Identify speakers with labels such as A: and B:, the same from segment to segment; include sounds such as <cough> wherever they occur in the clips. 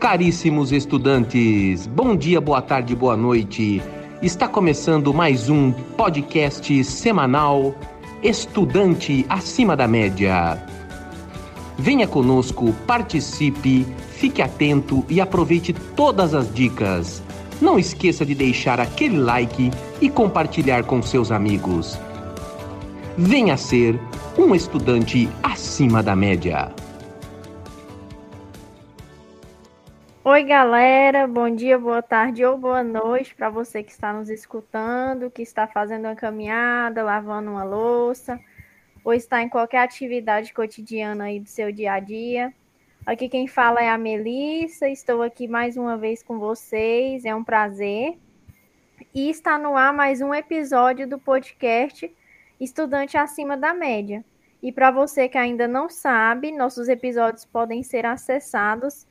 A: Caríssimos estudantes, bom dia, boa tarde, boa noite. Está começando mais um podcast semanal Estudante Acima da Média. Venha conosco, participe, fique atento e aproveite todas as dicas. Não esqueça de deixar aquele like e compartilhar com seus amigos. Venha ser um estudante acima da média.
B: Oi, galera. Bom dia, boa tarde ou boa noite para você que está nos escutando, que está fazendo uma caminhada, lavando uma louça, ou está em qualquer atividade cotidiana aí do seu dia a dia. Aqui quem fala é a Melissa. Estou aqui mais uma vez com vocês. É um prazer. E está no ar mais um episódio do podcast Estudante Acima da Média. E para você que ainda não sabe, nossos episódios podem ser acessados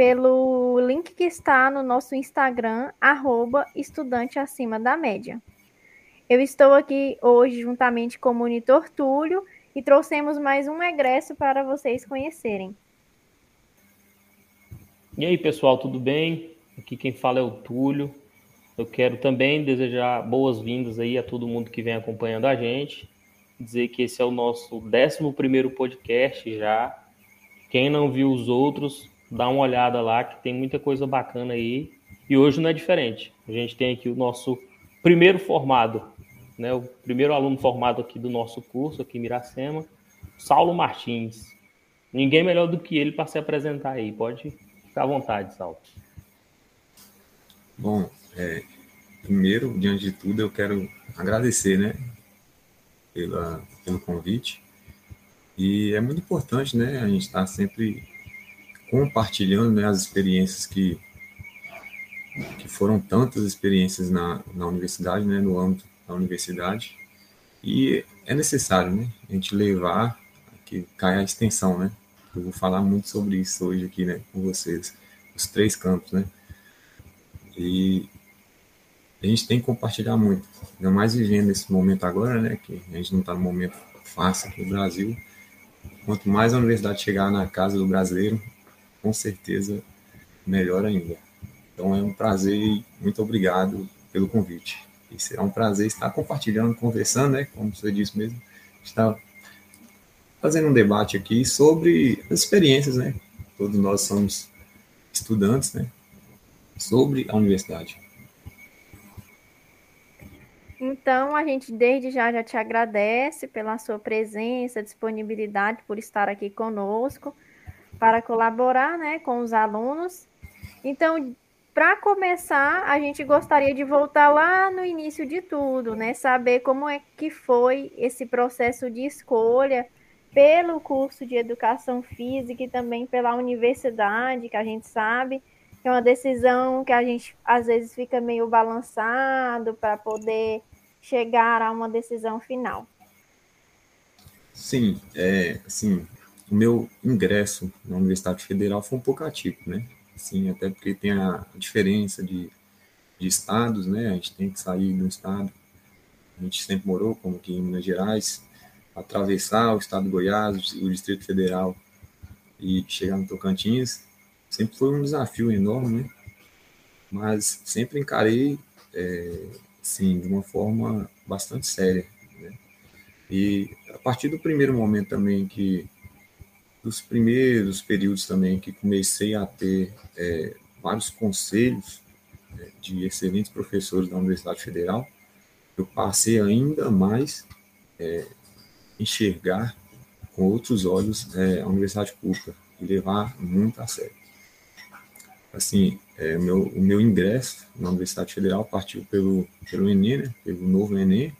B: pelo link que está no nosso Instagram, arroba estudante acima da média. Eu estou aqui hoje juntamente com o monitor Túlio e trouxemos mais um egresso para vocês conhecerem.
C: E aí, pessoal, tudo bem? Aqui quem fala é o Túlio. Eu quero também desejar boas-vindas aí a todo mundo que vem acompanhando a gente. Dizer que esse é o nosso 11 podcast já. Quem não viu os outros, dá uma olhada lá que tem muita coisa bacana aí. E hoje não é diferente. A gente tem aqui o nosso primeiro formado, né, o primeiro aluno formado aqui do nosso curso, aqui em Miracema, Saulo Martins. Ninguém melhor do que ele para se apresentar aí. Pode ficar à vontade, Saulo.
D: Bom, é, primeiro, diante de tudo, eu quero agradecer, né, pela, pelo convite. E é muito importante, né, a gente estar tá sempre compartilhando né, as experiências que, que foram tantas experiências na, na universidade, né, no âmbito da universidade, e é necessário né, a gente levar que caia a extensão, né? Eu vou falar muito sobre isso hoje aqui, né, com vocês, os três campos, né? E a gente tem que compartilhar muito, ainda mais vivendo esse momento agora, né, que a gente não está no momento fácil aqui no Brasil. Quanto mais a universidade chegar na casa do brasileiro, com certeza melhor ainda. Então é um prazer e muito obrigado pelo convite. E será um prazer estar compartilhando, conversando, né, como você disse mesmo, estar fazendo um debate aqui sobre as experiências, né? Todos nós somos estudantes, né? Sobre a universidade.
B: Então, a gente desde já já te agradece pela sua presença, disponibilidade por estar aqui conosco para colaborar né, com os alunos. Então, para começar, a gente gostaria de voltar lá no início de tudo, né? Saber como é que foi esse processo de escolha pelo curso de educação física e também pela universidade, que a gente sabe que é uma decisão que a gente às vezes fica meio balançado para poder chegar a uma decisão final.
D: Sim, é, sim, o meu ingresso na Universidade Federal foi um pouco atípico, né? Assim, até porque tem a diferença de, de estados, né? A gente tem que sair de um estado, a gente sempre morou, como aqui em Minas Gerais, atravessar o estado de Goiás, o Distrito Federal e chegar no Tocantins, sempre foi um desafio enorme, né? Mas sempre encarei, é, sim, de uma forma bastante séria, né? E a partir do primeiro momento também que dos primeiros períodos também que comecei a ter é, vários conselhos é, de excelentes professores da Universidade Federal, eu passei ainda mais é, enxergar com outros olhos é, a Universidade Pública e levar muito a sério. Assim, é, meu, o meu ingresso na Universidade Federal partiu pelo, pelo Enem, né, pelo novo Enem,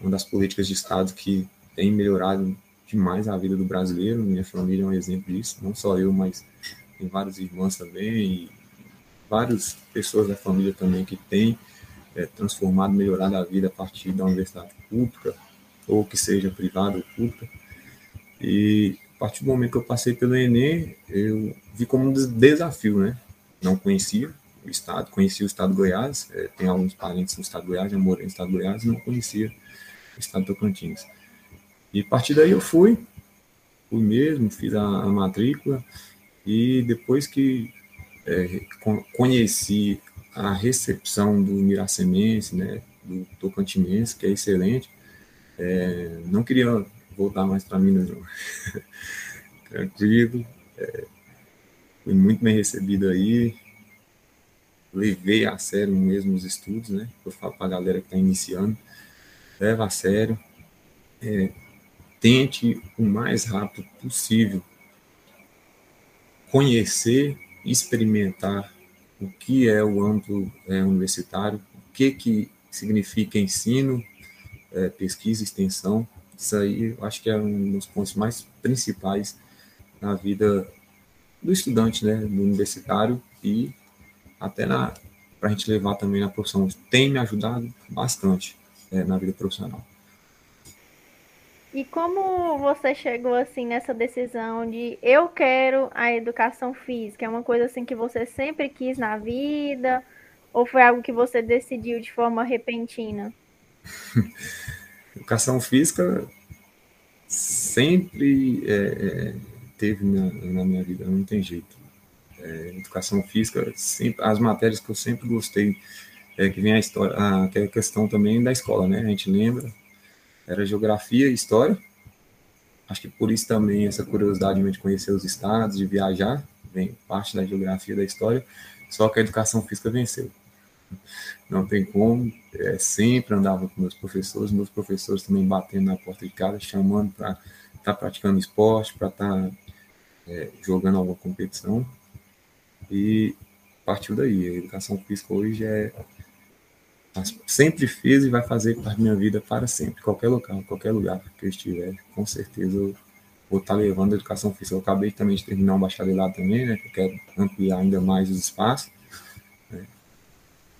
D: uma das políticas de Estado que tem melhorado demais a vida do brasileiro. Minha família é um exemplo disso, não só eu, mas tem várias irmãs também e várias pessoas da família também que têm é, transformado, melhorado a vida a partir da universidade pública, ou que seja privada ou pública. E a partir do momento que eu passei pelo Enem, eu vi como um desafio, né? Não conhecia o estado, conhecia o estado de Goiás, é, tem alguns parentes no estado de Goiás, já morei no estado de Goiás não conhecia o estado de Tocantins. E a partir daí eu fui, fui mesmo, fiz a, a matrícula, e depois que é, conheci a recepção do Miracemense, né, do Tocantinense, que é excelente. É, não queria voltar mais para Minas, não. <laughs> Tranquilo. É, fui muito bem recebido aí. Levei a sério mesmo os estudos, né? Eu falo para a galera que está iniciando. Leva a sério. É, tente o mais rápido possível conhecer, experimentar o que é o âmbito é, universitário, o que, que significa ensino, é, pesquisa, extensão. Isso aí eu acho que é um dos pontos mais principais na vida do estudante, né, do universitário e até para a gente levar também na profissão. Tem me ajudado bastante é, na vida profissional.
B: E como você chegou assim nessa decisão de eu quero a educação física? É uma coisa assim que você sempre quis na vida ou foi algo que você decidiu de forma repentina? <laughs>
D: educação física sempre é, é, teve na, na, minha vida, não tem jeito. É, educação física, sempre, as matérias que eu sempre gostei, é, que vem a história, a, a questão também da escola, né? A gente lembra era geografia e história. Acho que por isso também essa curiosidade de conhecer os estados, de viajar, vem parte da geografia da história, só que a educação física venceu. Não tem como, é, sempre andava com meus professores, meus professores também batendo na porta de casa, chamando para estar tá praticando esporte, para estar tá, é, jogando alguma competição. E partiu daí. A educação física hoje é sempre fez e vai fazer parte da minha vida para sempre. Qualquer local, qualquer lugar que eu estiver, com certeza eu vou estar levando a educação física. Eu acabei também de terminar um bacharelado também, né? Eu quero ampliar ainda mais os espaços. Né,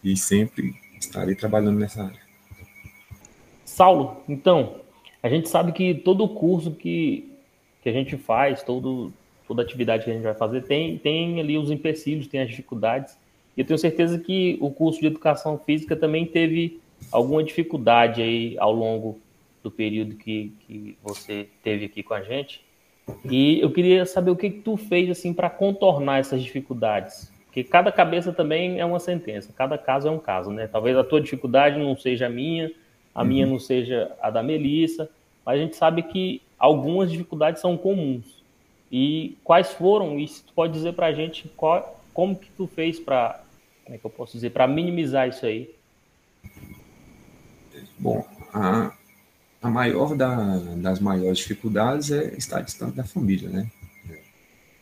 D: e sempre estarei trabalhando nessa área.
C: Saulo, então, a gente sabe que todo curso que, que a gente faz, todo, toda atividade que a gente vai fazer, tem, tem ali os empecilhos, tem as dificuldades. E eu tenho certeza que o curso de educação física também teve alguma dificuldade aí ao longo do período que, que você teve aqui com a gente. E eu queria saber o que, que tu fez assim para contornar essas dificuldades. Porque cada cabeça também é uma sentença, cada caso é um caso, né? Talvez a tua dificuldade não seja a minha, a uhum. minha não seja a da Melissa, mas a gente sabe que algumas dificuldades são comuns. E quais foram? E tu pode dizer para a gente qual, como que tu fez para como é que eu posso dizer, para minimizar isso aí?
D: Bom, a, a maior da, das maiores dificuldades é estar distante da família, né?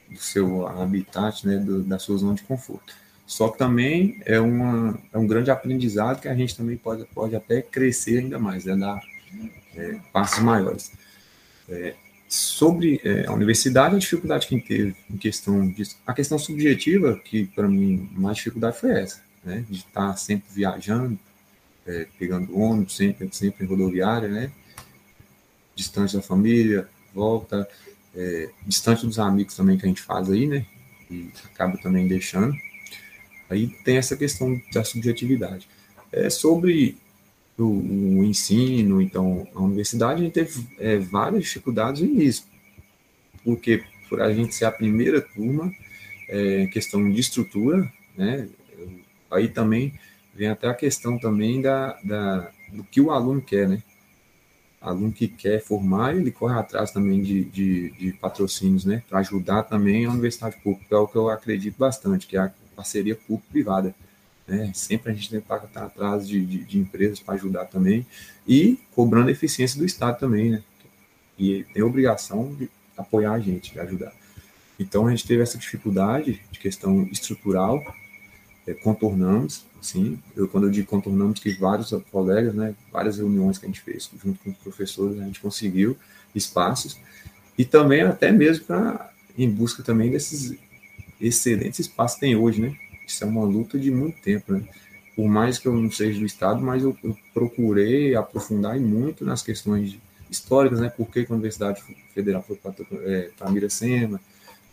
D: Do seu habitat, né? Do, da sua zona de conforto. Só que também é, uma, é um grande aprendizado que a gente também pode, pode até crescer ainda mais, né? dar é, passos maiores. É, sobre é, a universidade, a dificuldade que teve em questão disso, a questão subjetiva, que para mim mais dificuldade foi essa, né, de estar sempre viajando, é, pegando ônibus, sempre, sempre em rodoviária, né, distante da família, volta, é, distante dos amigos também que a gente faz aí, né, e acaba também deixando. Aí tem essa questão da subjetividade. É, sobre o, o, ensino, então a universidade, a gente teve é, várias dificuldades no início, porque por a gente ser a primeira turma, é, questão de estrutura, né, aí também vem até a questão também da, da, do que o aluno quer, né, aluno que quer formar, ele corre atrás também de, de, de patrocínios, né, para ajudar também a universidade pública, é o que eu acredito bastante, que é a parceria público-privada. Né? Sempre a gente que estar atrás de, de, de empresas para ajudar também e cobrando a eficiência do Estado também, né? E tem a obrigação de apoiar a gente, de ajudar. Então a gente teve essa dificuldade de questão estrutural, é, contornamos, assim, eu, quando eu digo contornamos, que vários colegas, né, várias reuniões que a gente fez junto com os professores, a gente conseguiu espaços e também até mesmo para em busca também desses excelentes espaços que tem hoje, né? Isso é uma luta de muito tempo, né? Por mais que eu não seja do Estado, mas eu, eu procurei aprofundar muito nas questões históricas, né? Por que a Universidade Federal foi para é, Miracema,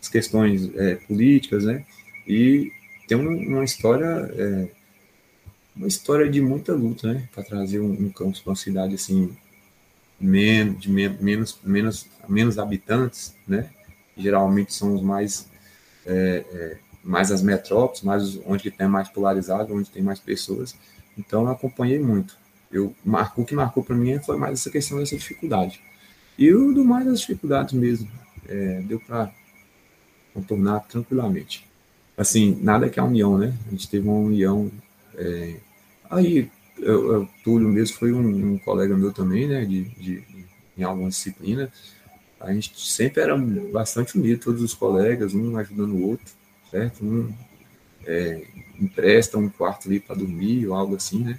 D: as questões é, políticas, né? E tem uma história, é, uma história de muita luta, né? Para trazer um, um campus para uma cidade assim, menos, de menos, menos, menos habitantes, né? Geralmente são os mais é, é, mais as metrópoles, mais onde tem mais polarizado, onde tem mais pessoas. Então, eu acompanhei muito. Eu, o que marcou para mim foi mais essa questão dessa dificuldade. E o do mais as dificuldades mesmo. É, deu para contornar tranquilamente. Assim, nada que a união, né? A gente teve uma união. É, aí, eu, eu, Túlio mesmo foi um, um, colega meu também, né? De, de, em alguma disciplina. A gente sempre era bastante unido, todos os colegas, um ajudando o outro, certo? Um é, empresta um quarto ali para dormir ou algo assim, né?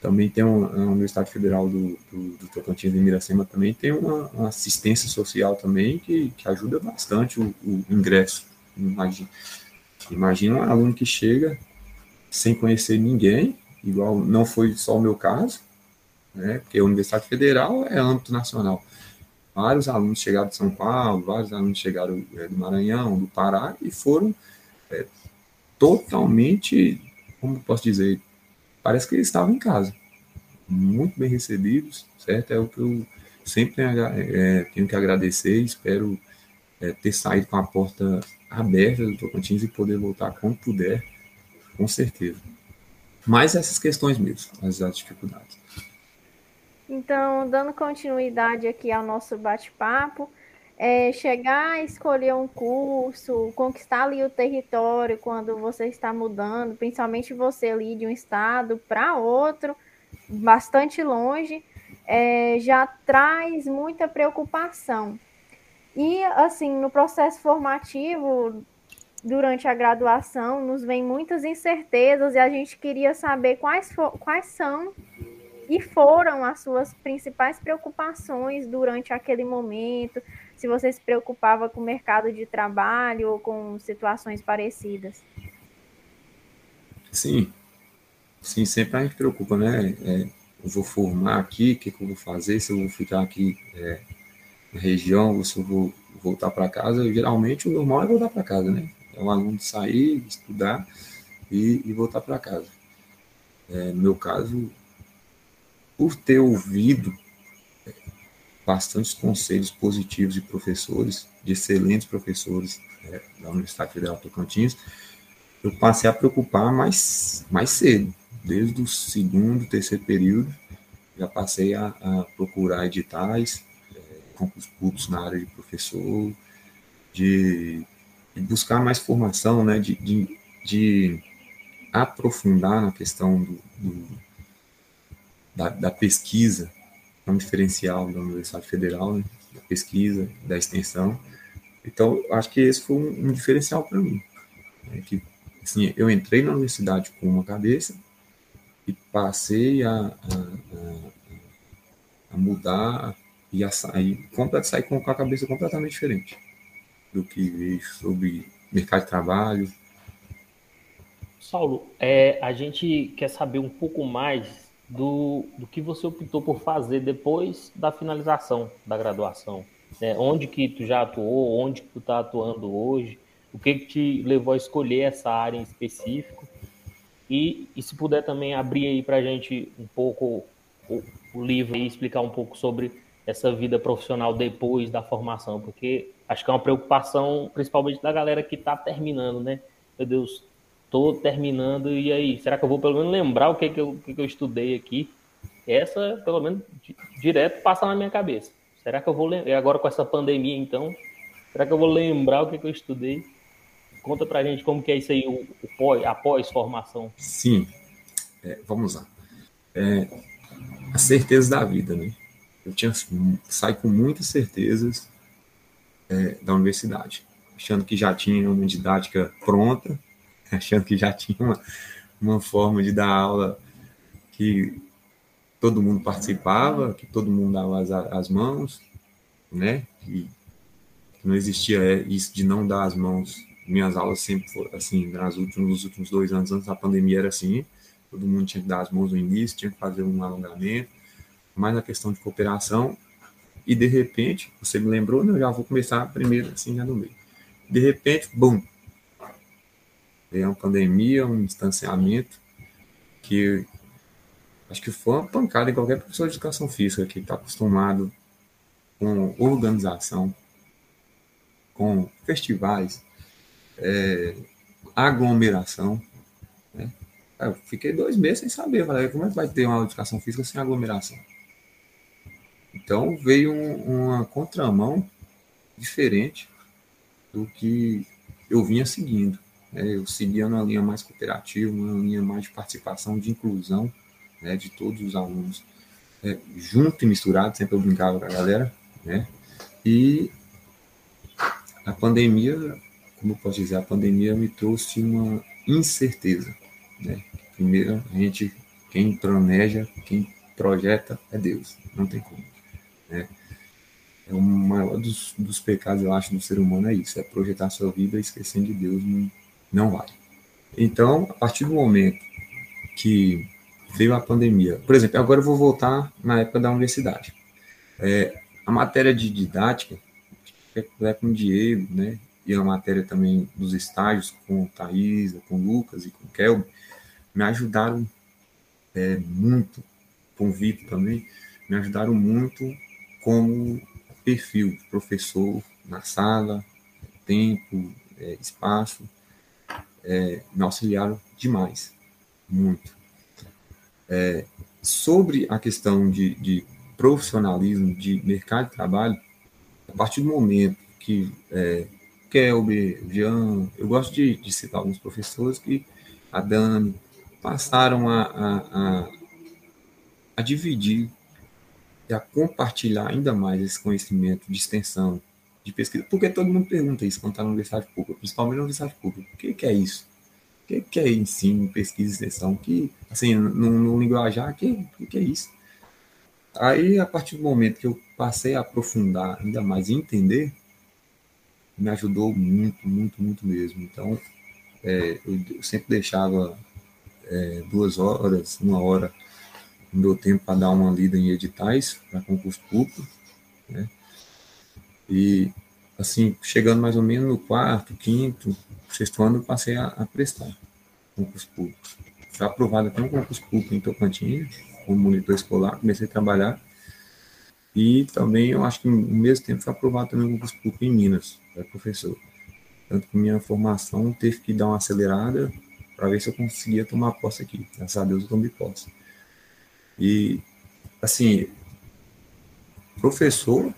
D: Também tem um, a Universidade Federal do, do, do Tocantins de Miracema também tem uma, uma, assistência social também que, que ajuda bastante o, o ingresso. Imagina, imagina um aluno que chega sem conhecer ninguém, igual não foi só o meu caso, né? Porque a Universidade Federal é âmbito nacional. Vários alunos chegaram de São Paulo, vários alunos chegaram é, do Maranhão, do Pará e foram é, totalmente, como posso dizer, parece que eles estavam em casa, muito bem recebidos, certo? É o que eu sempre é, tenho que agradecer, espero é, ter saído com a porta aberta do Tocantins e poder voltar quando puder, com certeza. Mas essas questões mesmo, as dificuldades.
B: Então, dando continuidade aqui ao nosso bate-papo, é, chegar a escolher um curso, conquistar ali o território quando você está mudando, principalmente você ali de um estado para outro, bastante longe, é, já traz muita preocupação. E, assim, no processo formativo, durante a graduação, nos vem muitas incertezas e a gente queria saber quais, for, quais são e foram as suas principais preocupações durante aquele momento, se você se preocupava com o mercado de trabalho ou com situações parecidas.
D: Sim, sim, sempre a gente preocupa, né? É, eu vou formar aqui, o que, que, eu vou fazer, se eu vou ficar aqui é, na região, ou se eu vou voltar para casa. Geralmente o normal é voltar para casa, né? É o aluno sair, estudar e, e voltar para casa. É, no meu caso, por ter ouvido bastantes conselhos positivos de professores, de excelentes professores é, da Universidade Federal Tocantins, eu passei a preocupar mais, mais cedo, desde o segundo, terceiro período, já passei a, a procurar editais, é, concursos públicos na área de professor, de, de buscar mais formação, né, de, de, de, aprofundar na questão do, do da, da pesquisa, é um diferencial da Universidade Federal, né, da pesquisa, da extensão. Então, acho que esse foi um, um diferencial para mim. Né, que, assim, eu entrei na universidade com uma cabeça e passei a, a, a mudar e a sair, sair com a cabeça completamente diferente do que vejo sobre mercado de trabalho.
C: Saulo, é, a gente quer saber um pouco mais do, do que você optou por fazer depois da finalização da graduação. Né? Onde que tu já atuou, onde que tu está atuando hoje, o que, que te levou a escolher essa área em específico. E, e se puder também abrir aí para gente um pouco o, o livro e explicar um pouco sobre essa vida profissional depois da formação, porque acho que é uma preocupação principalmente da galera que está terminando, né? Meu Deus, estou terminando, e aí, será que eu vou pelo menos lembrar o que, que, eu, que, que eu estudei aqui? Essa, pelo menos, direto passa na minha cabeça. Será que eu vou lembrar? Agora com essa pandemia, então, será que eu vou lembrar o que, que eu estudei? Conta pra gente como que é isso aí, o, o pós, a pós-formação.
D: Sim, é, vamos lá. É, a certeza da vida, né? Eu tinha saí com muitas certezas é, da universidade, achando que já tinha uma didática pronta, <laughs> achando que já tinha uma, uma forma de dar aula que todo mundo participava, que todo mundo dava as, as mãos, né? Que não existia isso de não dar as mãos. Minhas aulas sempre foram assim, nas últimos, nos últimos dois anos antes da pandemia era assim, todo mundo tinha que dar as mãos no início, tinha que fazer um alongamento, mais a questão de cooperação, e de repente, você me lembrou, né, eu já vou começar primeiro assim, já no meio. De repente, bum, é uma pandemia, um distanciamento que acho que foi uma pancada em qualquer professor de educação física que está acostumado com organização, com festivais, é, aglomeração. Né? Eu fiquei dois meses sem saber. Falei, como é que vai ter uma educação física sem aglomeração? Então veio um, uma contramão diferente do que eu vinha seguindo. Né? Eu seguia uma linha mais cooperativa, uma linha mais de participação, de inclusão né, de todos os alunos, é, junto e misturado, sempre eu brincava com a galera, né? E a pandemia, como eu posso dizer, a pandemia me trouxe uma incerteza, né? Primeiro, a gente, quem planeja, quem projeta é Deus, não tem como, né? É o maior dos, dos pecados, eu acho, do ser humano é isso, é projetar sua vida esquecendo de Deus, não vai. Então, a partir do momento que veio a pandemia, por exemplo, agora eu vou voltar na época da universidade. É, a matéria de didática, é com o Diego, né? E a matéria também dos estágios com Thaisa, com Lucas e com Kelvin, me ajudaram é, muito, com o Vitor também, me ajudaram muito como perfil professor na sala, tempo, é, espaço, é, me auxiliaram demais, muito. É, sobre a questão de, de, profissionalismo, de mercado de trabalho, a partir do momento que é, Kelber, Jean, eu gosto de, de, citar alguns professores que, a Dani, passaram a, a, a, a dividir e a compartilhar ainda mais esse conhecimento de extensão, de pesquisa, porque todo mundo pergunta isso quando está na universidade pública, principalmente na universidade pública. O que, que é isso? O que, que é ensino, pesquisa e extensão? Que, assim, no, no linguajar, o que, que é isso? Aí, a partir do momento que eu passei a aprofundar ainda mais e entender, me ajudou muito, muito, muito mesmo. Então, é, eu sempre deixava é, duas horas, uma hora no meu tempo para dar uma lida em editais para concurso público, né? E, assim, chegando mais ou menos no quarto, quinto, sexto ano, eu passei a, a prestar concurso público. Fui aprovado até um concurso público em Tocantins, como monitor escolar, comecei a trabalhar. E também, eu acho que no mesmo tempo, fui aprovado também um concurso público em Minas, para professor. Tanto que minha formação teve que dar uma acelerada para ver se eu conseguia tomar posse aqui. Graças a Deus eu tomei posse. E, assim, professor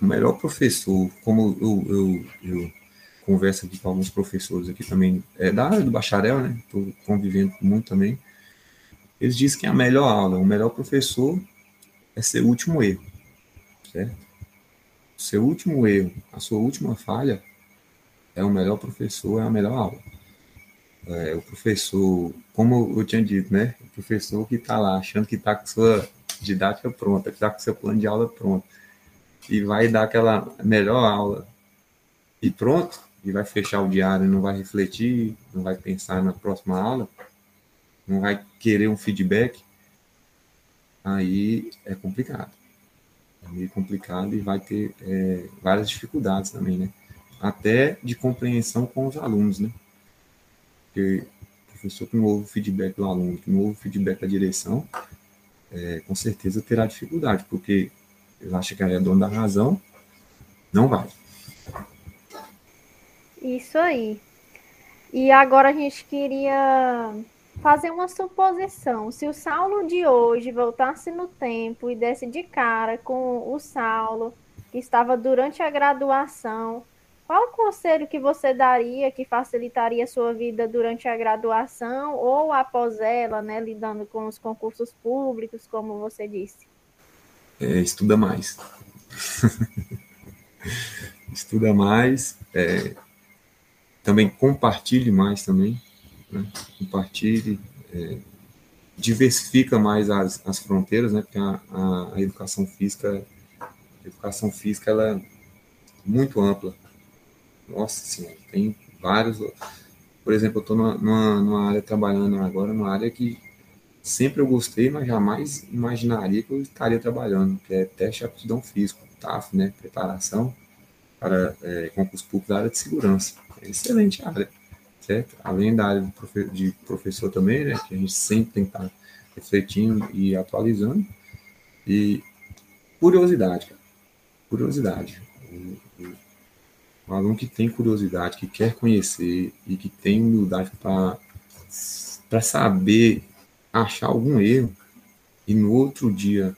D: o melhor professor, como eu, eu, eu converso aqui com alguns professores aqui também, é da área do bacharel, né? Estou convivendo muito também. Eles dizem que a melhor aula, o melhor professor é seu último erro, certo? Seu último erro, a sua última falha é o melhor professor, é a melhor aula. É, o professor, como eu tinha dito, né? O professor que está lá achando que está com sua didática pronta, que está com seu plano de aula pronto e vai dar aquela melhor aula e pronto, e vai fechar o diário, não vai refletir, não vai pensar na próxima aula, não vai querer um feedback, aí é complicado. É meio complicado e vai ter é, várias dificuldades também, né? Até de compreensão com os alunos, né? Porque o professor que não ouve feedback do aluno, que não ouve feedback da direção, é, com certeza terá dificuldade, porque ele acha que ela é dono da razão, não vai.
B: Isso aí. E agora a gente queria fazer uma suposição. Se o Saulo de hoje voltasse no tempo e desse de cara com o Saulo que estava durante a graduação, qual o conselho que você daria que facilitaria a sua vida durante a graduação ou após ela, né, lidando com os concursos públicos, como você disse?
D: É, estuda mais. <laughs> estuda mais, é, também compartilhe mais também, né? compartilhe, é, diversifica mais as, as fronteiras, né? porque a, a, a, educação física, a educação física ela é muito ampla. Nossa senhora, tem vários. Por exemplo, eu estou numa, numa, numa área trabalhando agora, numa área que sempre eu gostei, mas jamais imaginaria que eu estaria trabalhando, que é teste de aptidão físico, TAF, né, preparação para é, concurso público da área de segurança. É excelente área, certo? Além da área de professor também, né, que a gente sempre tem que estar refletindo e atualizando. E curiosidade, cara. curiosidade. um aluno que tem curiosidade, que quer conhecer e que tem humildade para saber achar algum erro e no outro dia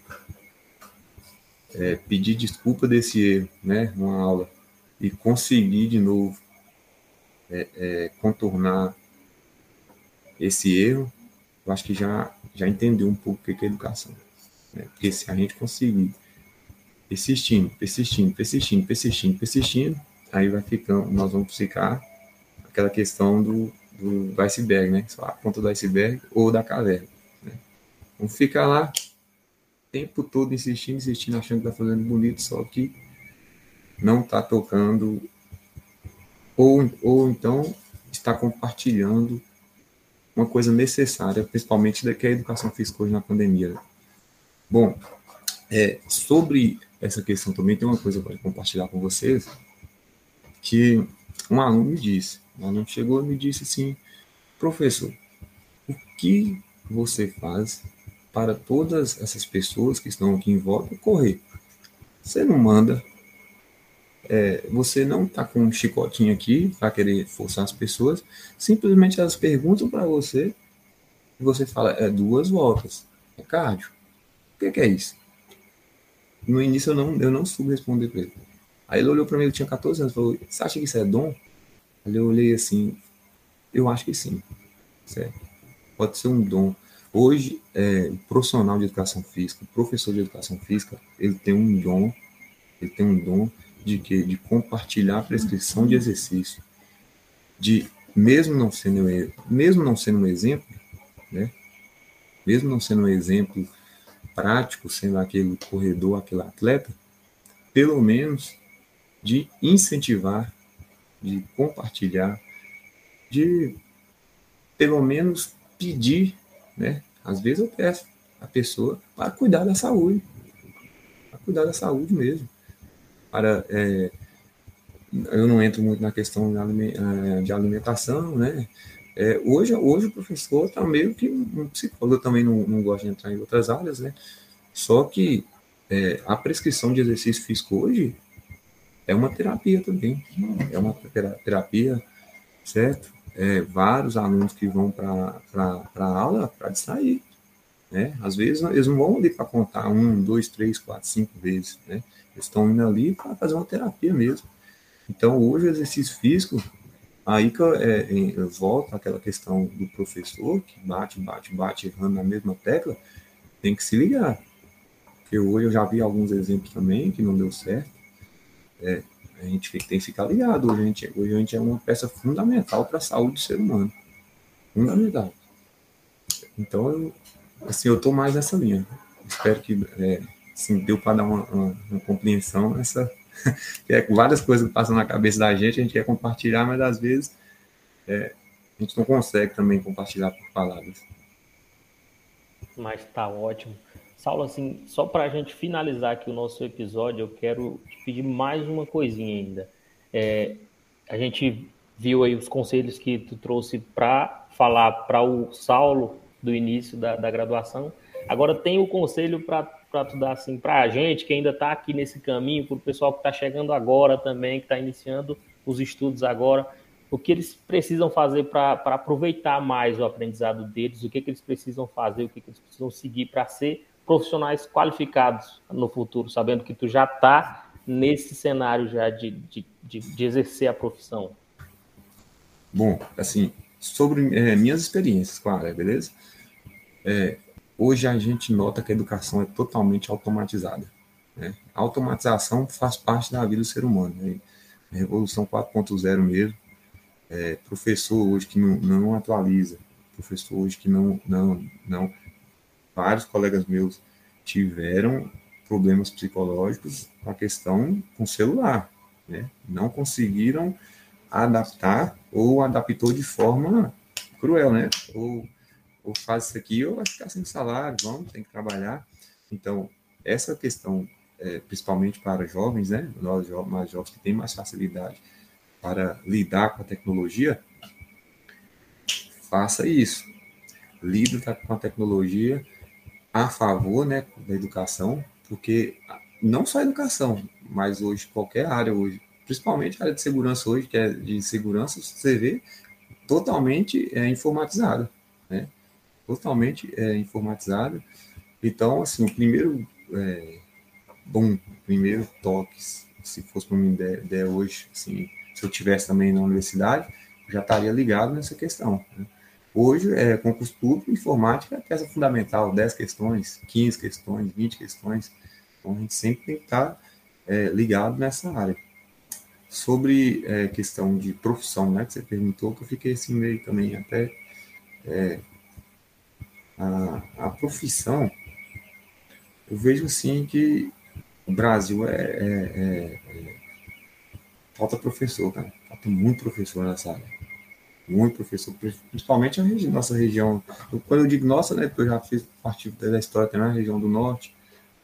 D: é, pedir desculpa desse erro, né, numa aula, e conseguir de novo é, é, contornar esse erro, eu acho que já, já entendeu um pouco o que é educação. Né? Porque se a gente conseguir persistindo, persistindo, persistindo, persistindo, persistindo, aí vai ficando, nós vamos ficar aquela questão do, do, do iceberg, né? Só a ponta do iceberg ou da caverna. Né? Vamos ficar lá o tempo todo insistindo, insistindo, achando que está fazendo bonito, só que não está tocando, ou, ou então está compartilhando uma coisa necessária, principalmente da que a educação física hoje na pandemia. Bom, é, sobre essa questão também tem uma coisa para compartilhar com vocês, que um aluno me disse, um aluno chegou e me disse assim, professor, o que você faz para todas essas pessoas que estão aqui em volta correr? Você não manda é, você não está com um chicotinho aqui para querer forçar as pessoas, simplesmente elas perguntam para você e você fala, é duas voltas, é cardio. O que, que é isso? No início eu não, eu não soube responder para ele. Aí ele olhou para mim, eu tinha 14 anos, falou, você acha que isso é dom? Aí eu olhei assim, eu acho que sim, certo? Pode ser um dom. Hoje, é, o profissional de educação física, o professor de educação física, ele tem um dom, ele tem um dom de que de compartilhar a prescrição de exercício, de mesmo não sendo mesmo não sendo um exemplo, né? Mesmo não sendo um exemplo prático, sendo aquele corredor, aquele atleta, pelo menos de incentivar, de compartilhar, de pelo menos pedir, né? Às vezes eu peço a pessoa para cuidar da saúde, para cuidar da saúde mesmo para é, eu não entro muito na questão de é, alimentação, né? É, hoje, hoje o professor está meio que um psicólogo, também não, não gosto de entrar em outras áreas, né? Só que é, a prescrição de exercício físico hoje é uma terapia também, é uma terapia, certo? É, vários alunos que vão para a aula para distrair, né? Às vezes eles não vão ali para contar um, dois, três, quatro, cinco vezes, né? Eles estão indo ali para fazer uma terapia mesmo. Então, hoje, o exercício físico, aí que é, é, volta aquela questão do professor, que bate, bate, bate, errando na mesma tecla, tem que se ligar. Porque hoje eu já vi alguns exemplos também que não deu certo. É, a gente tem que ficar ligado. A gente, a gente é uma peça fundamental para a saúde do ser humano. Fundamental. Então, eu, assim, eu estou mais nessa linha. Espero que é, assim, deu para dar uma, uma, uma, compreensão nessa. <laughs> é, várias coisas que passam na cabeça da gente, a gente quer compartilhar, mas às vezes é, a gente não consegue também compartilhar por palavras.
C: Mas tá ótimo. Saulo, assim, só para a gente finalizar aqui o nosso episódio, eu quero te pedir mais uma coisinha ainda. É, a gente viu aí os conselhos que tu trouxe para falar para o Saulo do início da, da graduação. Agora tem o conselho para tu dar assim para a gente que ainda está aqui nesse caminho, para o pessoal que está chegando agora também, que está iniciando os estudos agora, o que eles precisam fazer para aproveitar mais o aprendizado deles, o que, que eles precisam fazer, o que, que eles precisam seguir para ser profissionais qualificados no futuro, sabendo que tu já está nesse cenário já de, de, de, de, exercer a profissão.
D: Bom, assim, sobre é, minhas experiências com a área, beleza? É, Hoje a gente nota que a educação é totalmente automatizada. Né? A automatização faz parte da vida do ser humano. Né? Revolução 4.0 mesmo. É, professor hoje que não, não atualiza, professor hoje que não, não, não. Vários colegas meus tiveram problemas psicológicos com a questão com celular. Né? Não conseguiram adaptar ou adaptou de forma cruel, né? Ou ou faz isso aqui ou vai ficar sem salário, vamos, tem que trabalhar. Então, essa questão, é, principalmente para jovens, né, nós mais jovens que têm mais facilidade para lidar com a tecnologia, faça isso. Lide com a tecnologia a favor né, da educação, porque não só a educação, mas hoje qualquer área hoje principalmente a área de segurança hoje, que é de segurança, você vê totalmente é, informatizada, né? Totalmente é, informatizada. Então, assim, o primeiro é, bom, primeiro toque, se fosse para mim ideia, ideia hoje, assim, se eu tivesse também na universidade, já estaria ligado nessa questão. Né? Hoje, é, concurso público, informática peça fundamental, 10 questões, 15 questões, 20 questões. Então, a gente sempre tem que estar é, ligado nessa área. Sobre é, questão de profissão, né, que você perguntou, que eu fiquei assim meio também até... É, a, a profissão, eu vejo assim que o Brasil é, é, é, é falta professor, cara. Falta muito professor nessa área muito professor, principalmente a regi nossa região. Quando eu digo nossa, né, porque eu já fiz parte da história também, a região do norte,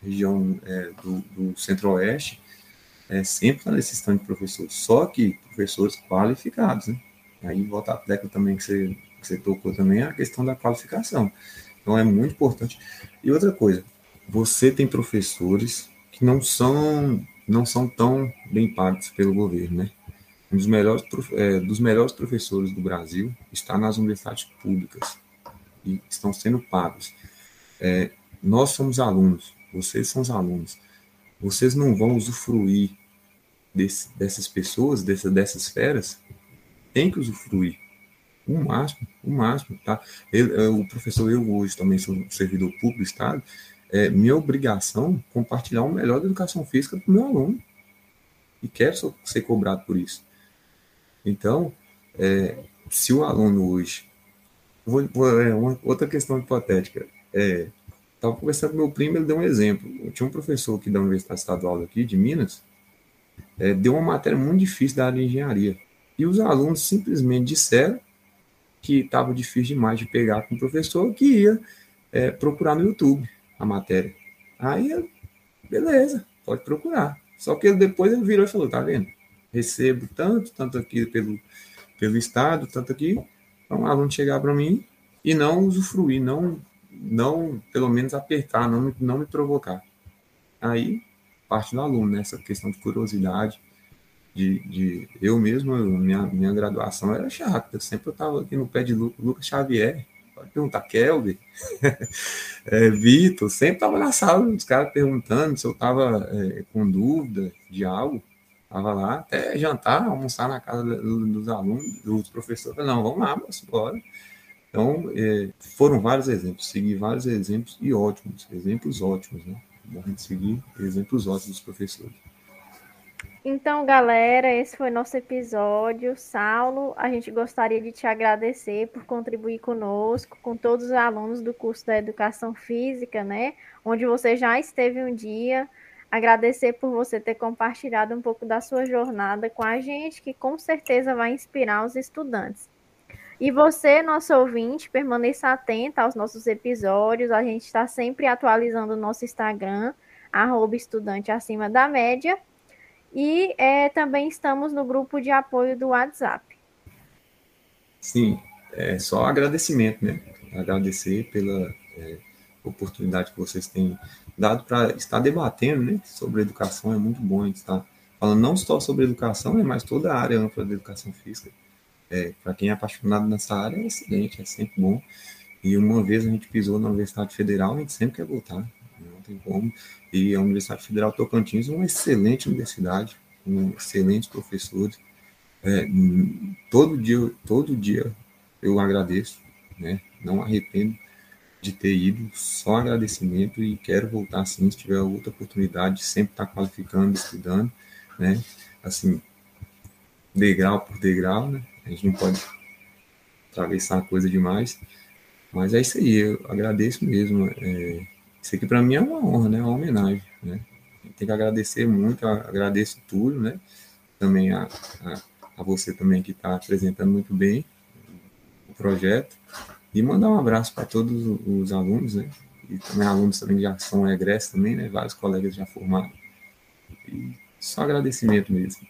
D: região é, do, do centro-oeste, é, sempre está necessitando de professores, só que professores qualificados, né? Aí volta a tecla também que você, que você tocou também, a questão da qualificação. Então é muito importante. E outra coisa, você tem professores que não são não são tão bem pagos pelo governo, né? Um dos melhores, é, dos melhores professores do Brasil está nas universidades públicas e estão sendo pagos. É, nós somos alunos, vocês são os alunos. Vocês não vão usufruir desse, dessas pessoas, dessa, dessas feras? Tem que usufruir. O máximo, o máximo, tá? Eu, o professor, eu hoje também sou servidor público do Estado, é minha obrigação compartilhar o melhor da educação física para o meu aluno. E quero ser cobrado por isso. Então, é, se o aluno hoje. Vou, vou, é uma, outra questão hipotética. É, Estava conversando com meu primo, ele deu um exemplo. Eu tinha um professor aqui da Universidade Estadual aqui, de Minas, é, deu uma matéria muito difícil da área de engenharia. E os alunos simplesmente disseram que estava difícil demais de pegar com o professor, que ia é, procurar no YouTube a matéria. Aí, beleza, pode procurar. Só que depois ele virou e falou: tá vendo? Recebo tanto, tanto aqui pelo, pelo Estado, tanto aqui, para um aluno chegar para mim e não usufruir, não, não pelo menos apertar, não, não me provocar. Aí, parte do aluno, né? questão de curiosidade, de, de eu mesmo, minha, minha graduação era chata, eu sempre estava aqui no pé de Lucas Xavier, pode perguntar, Kelvin, <laughs> é, Vitor, sempre estava na sala, os caras perguntando se eu estava é, com dúvida de algo, Tava lá até jantar, almoçar na casa dos alunos, dos professores. Não, vamos lá, moço, bora. Então, é, foram vários exemplos, segui vários exemplos e ótimos, exemplos ótimos, né? Bom a gente seguir exemplos ótimos dos professores.
B: Então, galera, esse foi nosso episódio. Saulo, a gente gostaria de te agradecer por contribuir conosco, com todos os alunos do curso da Educação Física, né? Onde você já esteve um dia agradecer por você ter compartilhado um pouco da sua jornada com a gente, que com certeza vai inspirar os estudantes. E você, nosso ouvinte, permaneça atento aos nossos episódios. A gente está sempre atualizando o nosso Instagram, arroba estudante acima da média. E é, também estamos no grupo de apoio do WhatsApp.
D: Sim, é só agradecimento, né? Agradecer pela é, oportunidade que vocês têm dado para estar debatendo né, sobre educação. É muito bom a gente estar falando não só sobre educação, né, mas toda a área ampla da educação física. É, para quem é apaixonado nessa área, é excelente, é sempre bom. E uma vez a gente pisou na Universidade Federal, a gente sempre quer voltar, não tem como. E a Universidade Federal Tocantins é uma excelente universidade, com excelentes professores. É, todo dia, todo dia eu agradeço, né? Não arrependo de ter ido, só agradecimento e quero voltar sim, se tiver outra oportunidade, sempre estar tá qualificando, estudando, né? Assim, degrau por degrau, né? A gente não pode atravessar coisa demais, mas é isso aí, eu agradeço mesmo. É, isso aqui para mim é uma honra, né? Uma homenagem, né? Tem que agradecer muito, agradeço tudo, né? Também a, a, a você também que está apresentando muito bem o projeto e mandar um abraço para todos os alunos, né? E também alunos também já são egressos também, né? Vários colegas já formados. E só agradecimento mesmo.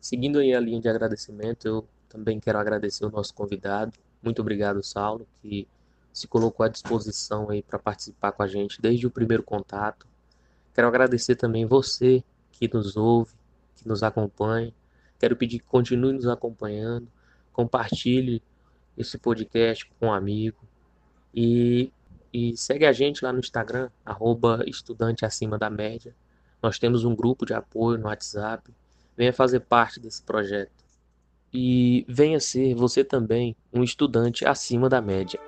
C: Seguindo aí a linha de agradecimento, eu também quero agradecer o nosso convidado. Muito obrigado, Saulo, que se colocou à disposição aí para participar com a gente desde o primeiro contato. Quero agradecer também você que nos ouve,
E: que nos acompanha. Quero pedir que continue nos acompanhando, compartilhe esse podcast com um amigo e, e segue a gente lá no Instagram, arroba estudante acima da média. Nós temos um grupo de apoio no WhatsApp. Venha fazer parte desse projeto. E venha ser você também um estudante acima da média.